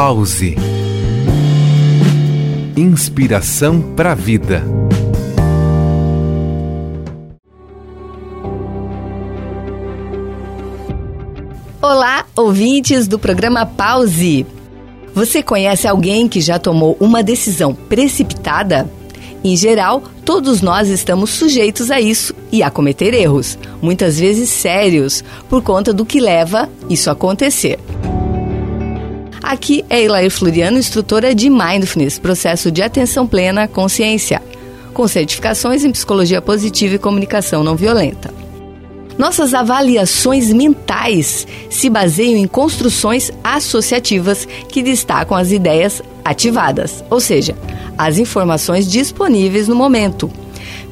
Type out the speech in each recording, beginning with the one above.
Pause. Inspiração para a vida. Olá, ouvintes do programa Pause. Você conhece alguém que já tomou uma decisão precipitada? Em geral, todos nós estamos sujeitos a isso e a cometer erros, muitas vezes sérios, por conta do que leva isso a acontecer. Aqui é Elair Floriano, instrutora de Mindfulness, processo de atenção plena consciência, com certificações em psicologia positiva e comunicação não violenta. Nossas avaliações mentais se baseiam em construções associativas que destacam as ideias ativadas, ou seja, as informações disponíveis no momento.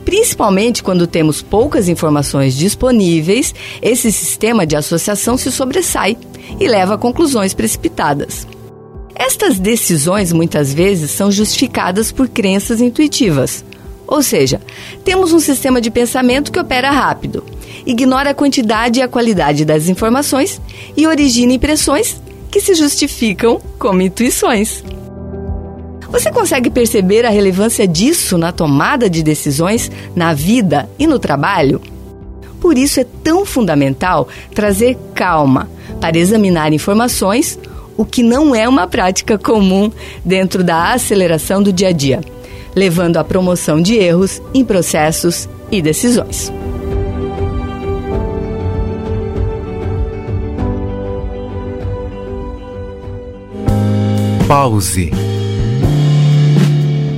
Principalmente quando temos poucas informações disponíveis, esse sistema de associação se sobressai e leva a conclusões precipitadas. Estas decisões muitas vezes são justificadas por crenças intuitivas. Ou seja, temos um sistema de pensamento que opera rápido, ignora a quantidade e a qualidade das informações e origina impressões que se justificam como intuições. Você consegue perceber a relevância disso na tomada de decisões na vida e no trabalho? Por isso é tão fundamental trazer calma para examinar informações, o que não é uma prática comum dentro da aceleração do dia a dia, levando à promoção de erros em processos e decisões. Pause.